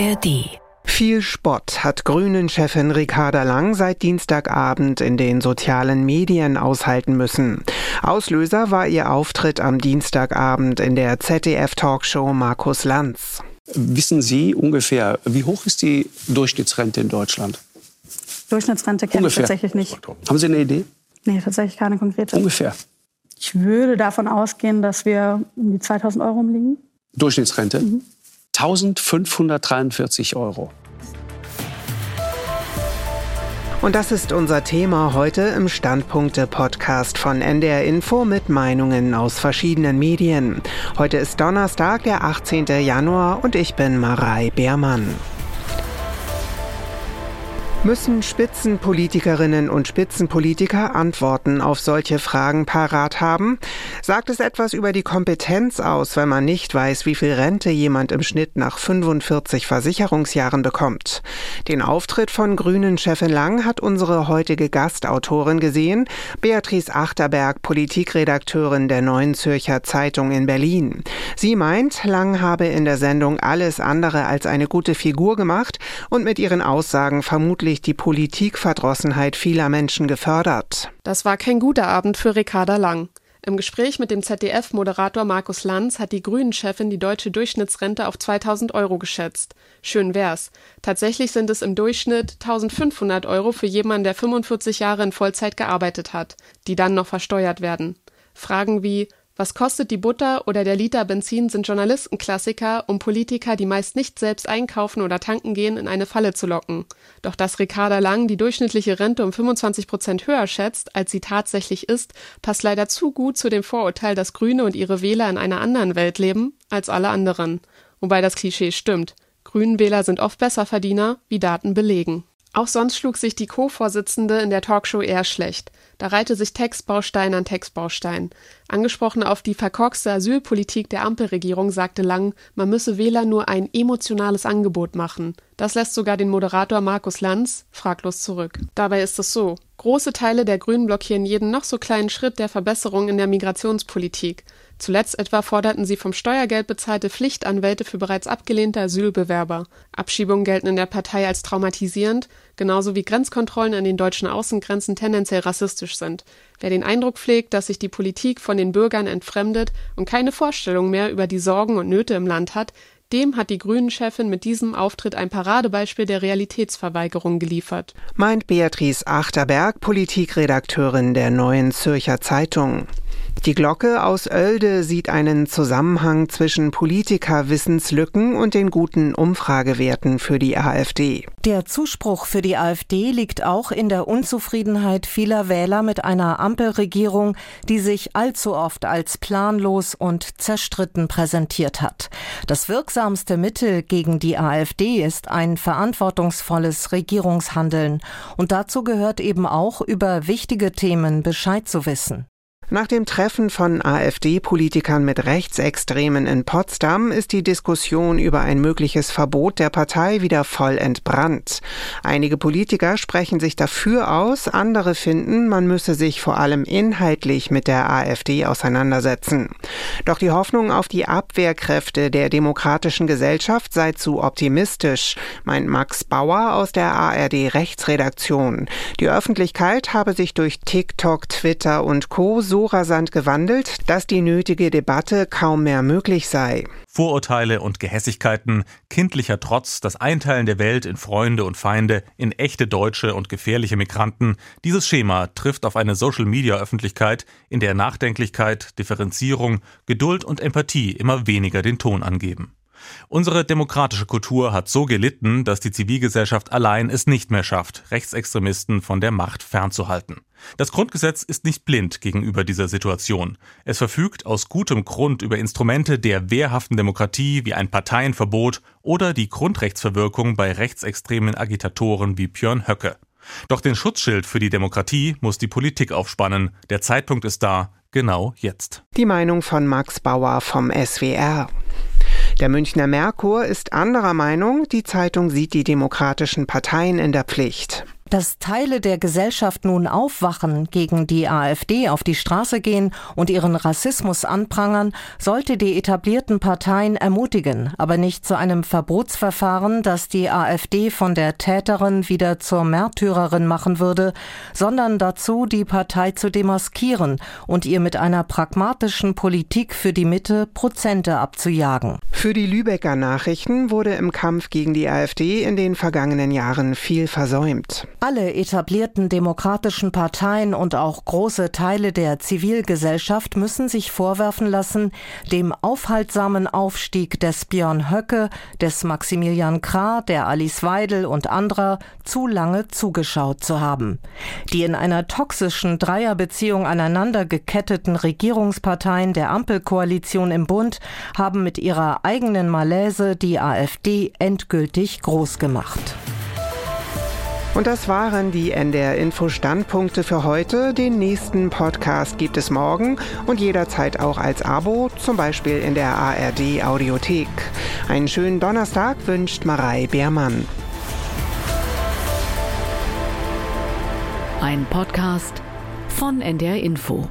ARD viel Spott hat Grünen-Chefin Ricarda Lang seit Dienstagabend in den sozialen Medien aushalten müssen. Auslöser war ihr Auftritt am Dienstagabend in der ZDF-Talkshow Markus Lanz. Wissen Sie ungefähr, wie hoch ist die Durchschnittsrente in Deutschland? Durchschnittsrente kenne ich tatsächlich nicht. Haben Sie eine Idee? Nee, tatsächlich keine konkrete. Ungefähr. Ich würde davon ausgehen, dass wir um die 2000 Euro liegen. Durchschnittsrente? Mhm. 1543 Euro. Und das ist unser Thema heute im Standpunkte-Podcast von NDR Info mit Meinungen aus verschiedenen Medien. Heute ist Donnerstag, der 18. Januar und ich bin Marei Beermann. Müssen Spitzenpolitikerinnen und Spitzenpolitiker Antworten auf solche Fragen parat haben? Sagt es etwas über die Kompetenz aus, wenn man nicht weiß, wie viel Rente jemand im Schnitt nach 45 Versicherungsjahren bekommt? Den Auftritt von Grünen-Chefin Lang hat unsere heutige Gastautorin gesehen, Beatrice Achterberg, Politikredakteurin der Neuen Zürcher Zeitung in Berlin. Sie meint, Lang habe in der Sendung alles andere als eine gute Figur gemacht und mit ihren Aussagen vermutlich vermutlich die Politikverdrossenheit vieler Menschen gefördert. Das war kein guter Abend für Ricarda Lang. Im Gespräch mit dem ZDF-Moderator Markus Lanz hat die Grünen-Chefin die deutsche Durchschnittsrente auf 2000 Euro geschätzt. Schön wär's. Tatsächlich sind es im Durchschnitt 1500 Euro für jemanden, der 45 Jahre in Vollzeit gearbeitet hat, die dann noch versteuert werden. Fragen wie was kostet die Butter oder der Liter Benzin sind Journalistenklassiker, um Politiker, die meist nicht selbst einkaufen oder tanken gehen, in eine Falle zu locken. Doch dass Ricarda Lang die durchschnittliche Rente um 25 Prozent höher schätzt, als sie tatsächlich ist, passt leider zu gut zu dem Vorurteil, dass Grüne und ihre Wähler in einer anderen Welt leben als alle anderen. Wobei das Klischee stimmt. Grünenwähler sind oft Besserverdiener, wie Daten belegen. Auch sonst schlug sich die Co-Vorsitzende in der Talkshow eher schlecht. Da reihte sich Textbaustein an Textbaustein. Angesprochen auf die verkorkste Asylpolitik der Ampelregierung sagte Lang, man müsse Wähler nur ein emotionales Angebot machen. Das lässt sogar den Moderator Markus Lanz fraglos zurück. Dabei ist es so. Große Teile der Grünen blockieren jeden noch so kleinen Schritt der Verbesserung in der Migrationspolitik. Zuletzt etwa forderten sie vom Steuergeld bezahlte Pflichtanwälte für bereits abgelehnte Asylbewerber. Abschiebungen gelten in der Partei als traumatisierend, genauso wie Grenzkontrollen an den deutschen Außengrenzen tendenziell rassistisch sind. Wer den Eindruck pflegt, dass sich die Politik von den Bürgern entfremdet und keine Vorstellung mehr über die Sorgen und Nöte im Land hat, dem hat die Grünen-Chefin mit diesem Auftritt ein Paradebeispiel der Realitätsverweigerung geliefert. Meint Beatrice Achterberg, Politikredakteurin der Neuen Zürcher Zeitung. Die Glocke aus Oelde sieht einen Zusammenhang zwischen Politikerwissenslücken und den guten Umfragewerten für die AfD. Der Zuspruch für die AfD liegt auch in der Unzufriedenheit vieler Wähler mit einer Ampelregierung, die sich allzu oft als planlos und zerstritten präsentiert hat. Das wirksamste Mittel gegen die AfD ist ein verantwortungsvolles Regierungshandeln. Und dazu gehört eben auch, über wichtige Themen Bescheid zu wissen. Nach dem Treffen von AfD-Politikern mit Rechtsextremen in Potsdam ist die Diskussion über ein mögliches Verbot der Partei wieder voll entbrannt. Einige Politiker sprechen sich dafür aus, andere finden, man müsse sich vor allem inhaltlich mit der AfD auseinandersetzen. Doch die Hoffnung auf die Abwehrkräfte der demokratischen Gesellschaft sei zu optimistisch, meint Max Bauer aus der ARD Rechtsredaktion. Die Öffentlichkeit habe sich durch TikTok, Twitter und Co. so rasant gewandelt, dass die nötige Debatte kaum mehr möglich sei. Vorurteile und Gehässigkeiten, kindlicher Trotz, das Einteilen der Welt in Freunde und Feinde, in echte Deutsche und gefährliche Migranten, dieses Schema trifft auf eine Social-Media-Öffentlichkeit, in der Nachdenklichkeit, Differenzierung, Geduld und Empathie immer weniger den Ton angeben. Unsere demokratische Kultur hat so gelitten, dass die Zivilgesellschaft allein es nicht mehr schafft, Rechtsextremisten von der Macht fernzuhalten. Das Grundgesetz ist nicht blind gegenüber dieser Situation. Es verfügt aus gutem Grund über Instrumente der wehrhaften Demokratie wie ein Parteienverbot oder die Grundrechtsverwirkung bei rechtsextremen Agitatoren wie Björn Höcke. Doch den Schutzschild für die Demokratie muss die Politik aufspannen. Der Zeitpunkt ist da, genau jetzt. Die Meinung von Max Bauer vom SWR. Der Münchner Merkur ist anderer Meinung, die Zeitung sieht die demokratischen Parteien in der Pflicht. Dass Teile der Gesellschaft nun aufwachen, gegen die AfD auf die Straße gehen und ihren Rassismus anprangern, sollte die etablierten Parteien ermutigen, aber nicht zu einem Verbotsverfahren, das die AfD von der Täterin wieder zur Märtyrerin machen würde, sondern dazu, die Partei zu demaskieren und ihr mit einer pragmatischen Politik für die Mitte Prozente abzujagen. Für die Lübecker Nachrichten wurde im Kampf gegen die AfD in den vergangenen Jahren viel versäumt. Alle etablierten demokratischen Parteien und auch große Teile der Zivilgesellschaft müssen sich vorwerfen lassen, dem aufhaltsamen Aufstieg des Björn Höcke, des Maximilian Krah, der Alice Weidel und anderer zu lange zugeschaut zu haben. Die in einer toxischen Dreierbeziehung aneinander geketteten Regierungsparteien der Ampelkoalition im Bund haben mit ihrer eigenen Malaise die AfD endgültig groß gemacht. Und das waren die NDR Info Standpunkte für heute. Den nächsten Podcast gibt es morgen und jederzeit auch als Abo, zum Beispiel in der ARD Audiothek. Einen schönen Donnerstag wünscht Marei Beermann. Ein Podcast von NDR Info.